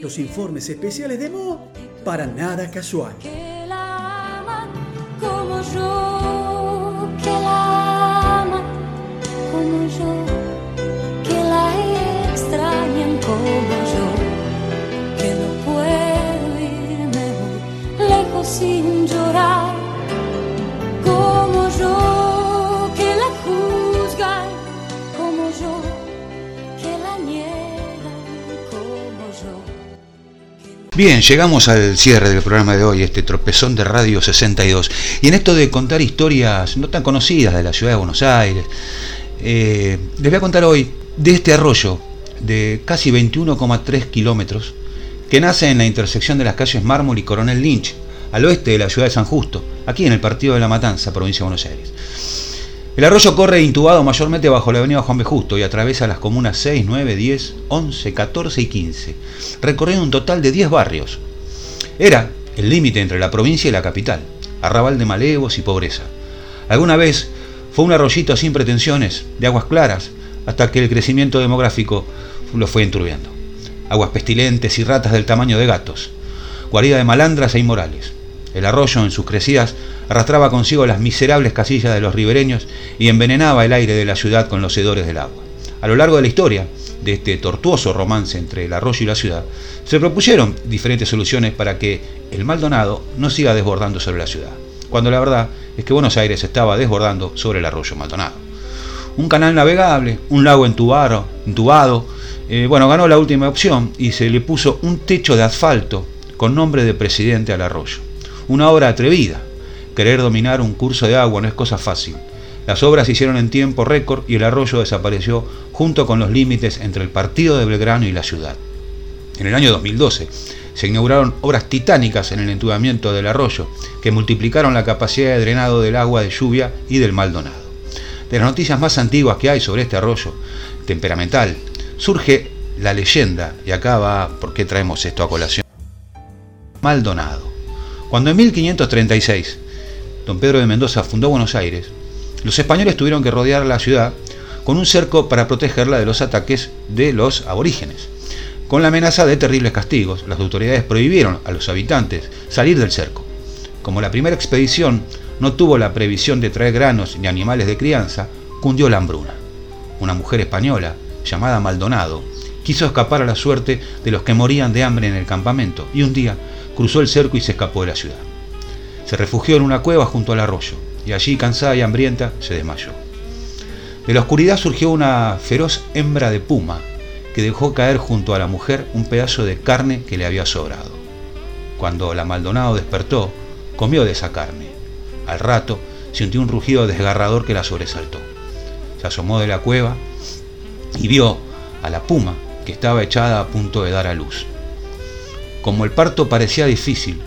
Los informes especiales de Mo para nada casual. Que la aman como yo, que la aman como yo, que la extrañan como yo, que no puedo irme lejos sin llorar, Bien, llegamos al cierre del programa de hoy, este tropezón de Radio 62. Y en esto de contar historias no tan conocidas de la ciudad de Buenos Aires, eh, les voy a contar hoy de este arroyo de casi 21,3 kilómetros que nace en la intersección de las calles Mármol y Coronel Lynch, al oeste de la ciudad de San Justo, aquí en el partido de La Matanza, provincia de Buenos Aires. El arroyo corre intubado mayormente bajo la avenida Juan B. Justo y atraviesa las comunas 6, 9, 10, 11, 14 y 15, recorriendo un total de 10 barrios. Era el límite entre la provincia y la capital, arrabal de malevos y pobreza. Alguna vez fue un arroyito sin pretensiones, de aguas claras, hasta que el crecimiento demográfico lo fue enturbiando. Aguas pestilentes y ratas del tamaño de gatos, guarida de malandras e inmorales. El arroyo, en sus crecidas, arrastraba consigo las miserables casillas de los ribereños y envenenaba el aire de la ciudad con los hedores del agua. A lo largo de la historia de este tortuoso romance entre el arroyo y la ciudad, se propusieron diferentes soluciones para que el Maldonado no siga desbordando sobre la ciudad, cuando la verdad es que Buenos Aires estaba desbordando sobre el arroyo Maldonado. Un canal navegable, un lago entubado, eh, bueno, ganó la última opción y se le puso un techo de asfalto con nombre de presidente al arroyo. Una obra atrevida. Querer dominar un curso de agua no es cosa fácil. Las obras se hicieron en tiempo récord y el arroyo desapareció junto con los límites entre el partido de Belgrano y la ciudad. En el año 2012 se inauguraron obras titánicas en el entubamiento del arroyo que multiplicaron la capacidad de drenado del agua de lluvia y del Maldonado. De las noticias más antiguas que hay sobre este arroyo temperamental, surge la leyenda, y acá va por qué traemos esto a colación. Maldonado. Cuando en 1536 don Pedro de Mendoza fundó Buenos Aires, los españoles tuvieron que rodear la ciudad con un cerco para protegerla de los ataques de los aborígenes. Con la amenaza de terribles castigos, las autoridades prohibieron a los habitantes salir del cerco. Como la primera expedición no tuvo la previsión de traer granos ni animales de crianza, cundió la hambruna. Una mujer española, llamada Maldonado, quiso escapar a la suerte de los que morían de hambre en el campamento y un día cruzó el cerco y se escapó de la ciudad. Se refugió en una cueva junto al arroyo y allí, cansada y hambrienta, se desmayó. De la oscuridad surgió una feroz hembra de puma que dejó caer junto a la mujer un pedazo de carne que le había sobrado. Cuando la Maldonado despertó, comió de esa carne. Al rato sintió un rugido desgarrador que la sobresaltó. Se asomó de la cueva y vio a la puma que estaba echada a punto de dar a luz. Como el parto parecía difícil,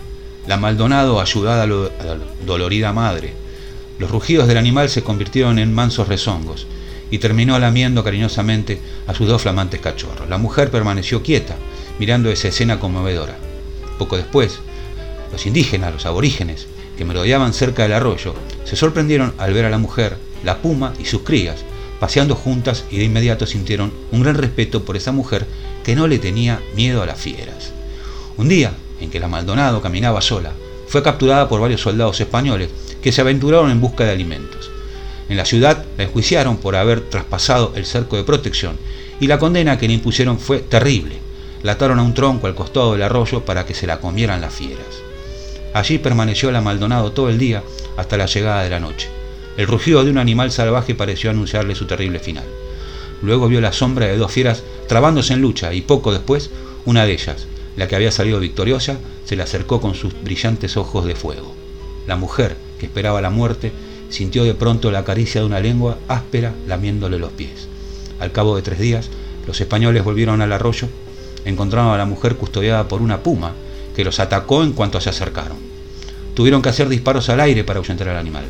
la Maldonado ayudaba a, la dolorida madre. Los rugidos del animal se convirtieron en mansos rezongos y terminó lamiendo cariñosamente a sus dos flamantes cachorros. La mujer permaneció quieta, mirando esa escena conmovedora. Poco después, los indígenas, los aborígenes, que merodeaban cerca del arroyo, se sorprendieron al ver a la mujer, la puma y sus crías, paseando juntas y de inmediato sintieron un gran respeto por esa mujer que no le tenía miedo a las fieras. Un día, en que la Maldonado caminaba sola, fue capturada por varios soldados españoles que se aventuraron en busca de alimentos. En la ciudad la enjuiciaron por haber traspasado el cerco de protección y la condena que le impusieron fue terrible. La ataron a un tronco al costado del arroyo para que se la comieran las fieras. Allí permaneció la Maldonado todo el día hasta la llegada de la noche. El rugido de un animal salvaje pareció anunciarle su terrible final. Luego vio la sombra de dos fieras trabándose en lucha y poco después una de ellas, la que había salido victoriosa, se le acercó con sus brillantes ojos de fuego. La mujer, que esperaba la muerte, sintió de pronto la caricia de una lengua áspera lamiéndole los pies. Al cabo de tres días, los españoles volvieron al arroyo encontraron a la mujer custodiada por una puma que los atacó en cuanto se acercaron. Tuvieron que hacer disparos al aire para ahuyentar al animal.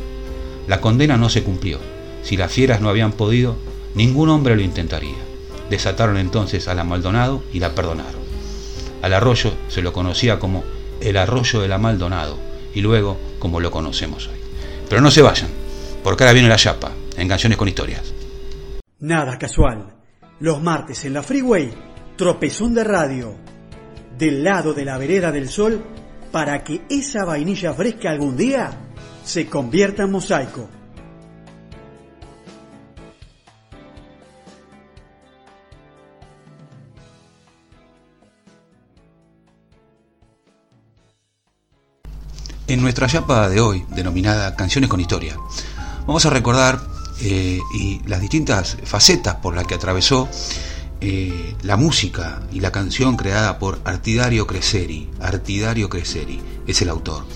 La condena no se cumplió. Si las fieras no habían podido, ningún hombre lo intentaría. Desataron entonces a la Maldonado y la perdonaron. Al arroyo se lo conocía como el arroyo de la Maldonado y luego como lo conocemos hoy. Pero no se vayan, porque ahora viene la chapa, en Canciones con Historias. Nada casual. Los martes en la Freeway, tropezón de radio. Del lado de la vereda del sol, para que esa vainilla fresca algún día se convierta en mosaico. En nuestra chapa de hoy, denominada Canciones con Historia, vamos a recordar eh, y las distintas facetas por las que atravesó eh, la música y la canción creada por Artidario Creseri. Artidario Creseri es el autor.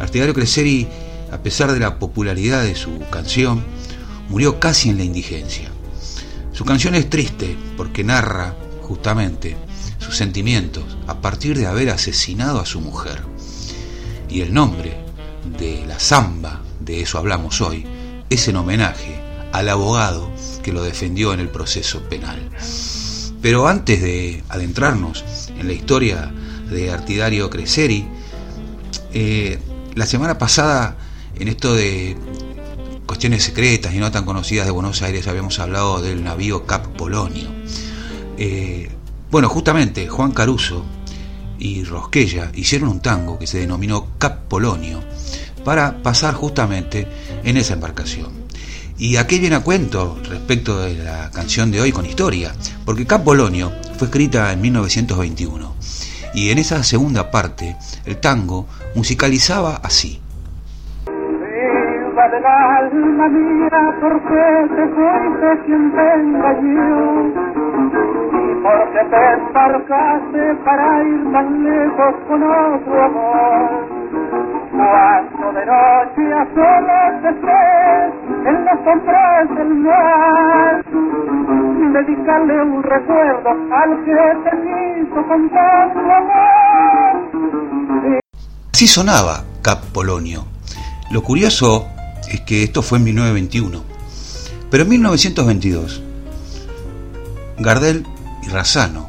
Artidario Creseri, a pesar de la popularidad de su canción, murió casi en la indigencia. Su canción es triste porque narra justamente sus sentimientos a partir de haber asesinado a su mujer y el nombre de la samba, de eso hablamos hoy, es en homenaje al abogado que lo defendió en el proceso penal. Pero antes de adentrarnos en la historia de Artidario Creseri, eh, la semana pasada, en esto de cuestiones secretas y no tan conocidas de Buenos Aires, habíamos hablado del navío Cap Polonio. Eh, bueno, justamente Juan Caruso y Rosquella hicieron un tango que se denominó Cap Polonio para pasar justamente en esa embarcación. ¿Y a qué viene a cuento respecto de la canción de hoy con historia? Porque Cap Polonio fue escrita en 1921 y en esa segunda parte el tango musicalizaba así. alma mía, porque te porque te embarcaste para ir tan lejos con otro amor. Cuando de noche a solas estés en las sombras del mar, dedicarle un recuerdo al que te quiso con tanto amor. Así sonaba Cap Polonio. Lo curioso es que esto fue en 1921, pero en 1922 Gardel Razano,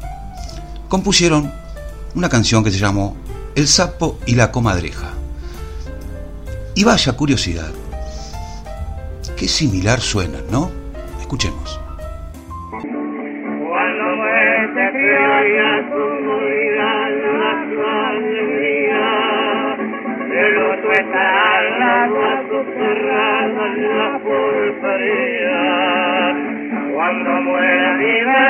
compusieron una canción que se llamó El sapo y la comadreja. Y vaya curiosidad, qué similar suenan, ¿no? Escuchemos. Cuando muera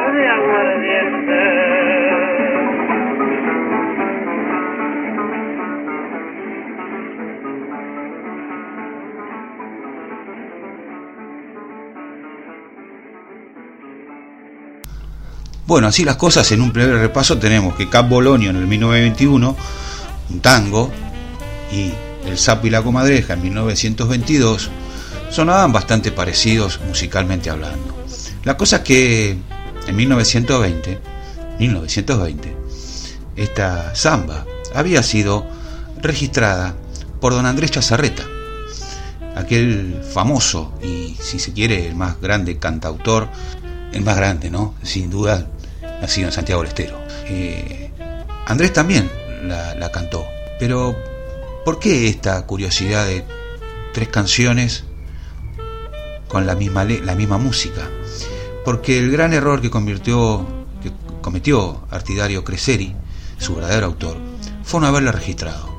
Bueno, así las cosas, en un primer repaso tenemos que Cap Bolonio en el 1921, un tango, y El sapo y la comadreja en 1922, sonaban bastante parecidos musicalmente hablando. La cosa es que en 1920, 1920, esta samba había sido registrada por don Andrés Chazarreta, aquel famoso y si se quiere el más grande cantautor el más grande, ¿no? Sin duda, nacido en Santiago del Estero. Eh, Andrés también la, cantó, pero ¿por qué esta curiosidad de tres canciones con la misma, la misma música? Porque el gran error que, que cometió Artidario Creseri, su verdadero autor, fue no haberla registrado.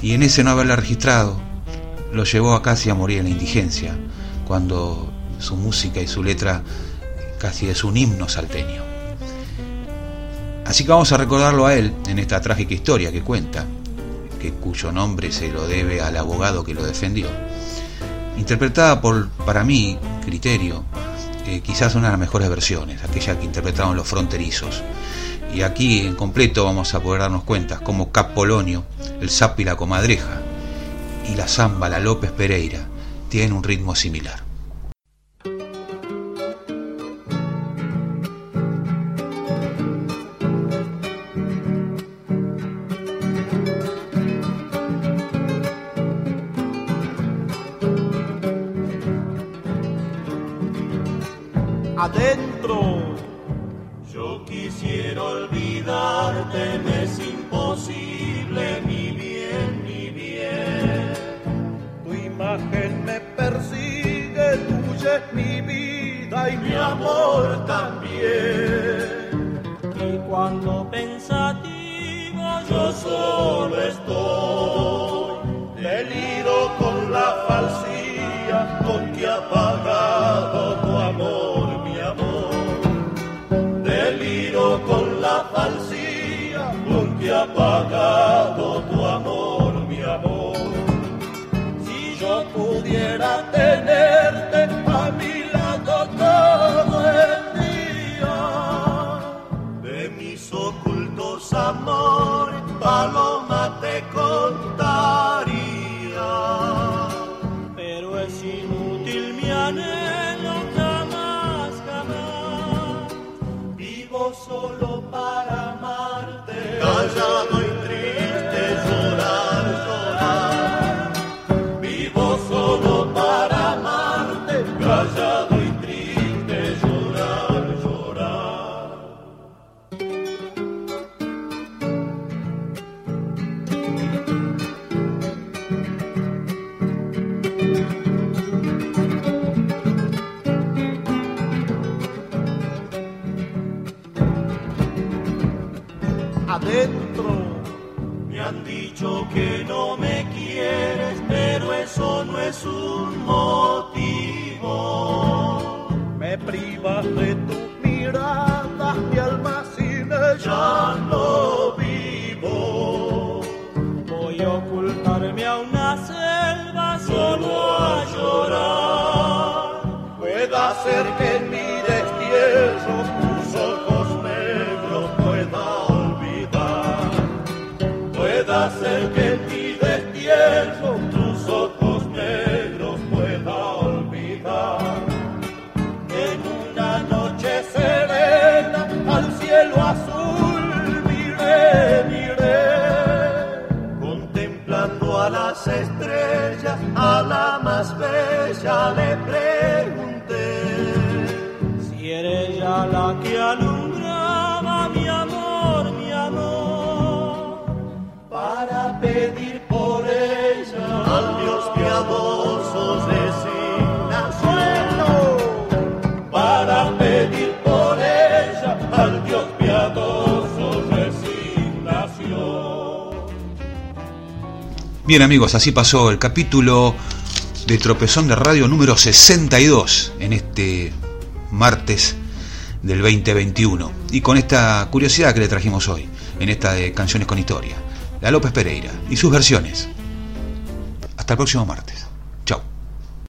Y en ese no haberla registrado, lo llevó a casi a morir en la indigencia, cuando su música y su letra casi es un himno salteño. Así que vamos a recordarlo a él en esta trágica historia que cuenta, que cuyo nombre se lo debe al abogado que lo defendió. Interpretada por, para mí, criterio, eh, quizás una de las mejores versiones, aquella que interpretaron los fronterizos. Y aquí en completo vamos a poder darnos cuenta como Capolonio, el sapo y la comadreja, y la zamba, la López Pereira, tienen un ritmo similar. adentro. Yo quisiera olvidarte, me es imposible, mi bien, mi bien. Tu imagen me persigue, tuya es mi vida y mi amor también. Y cuando pensativo yo solo estoy. apagar. Me han dicho que no me quieres, pero eso no es un motivo. Me privas de tus miradas, mi alma sin ella no vivo. Voy a ocultarme a una selva solo a llorar. Pueda ser que las estrellas. Bien amigos, así pasó el capítulo de Tropezón de Radio número 62 en este martes del 2021. Y con esta curiosidad que le trajimos hoy, en esta de Canciones con Historia, la López Pereira y sus versiones. Hasta el próximo martes.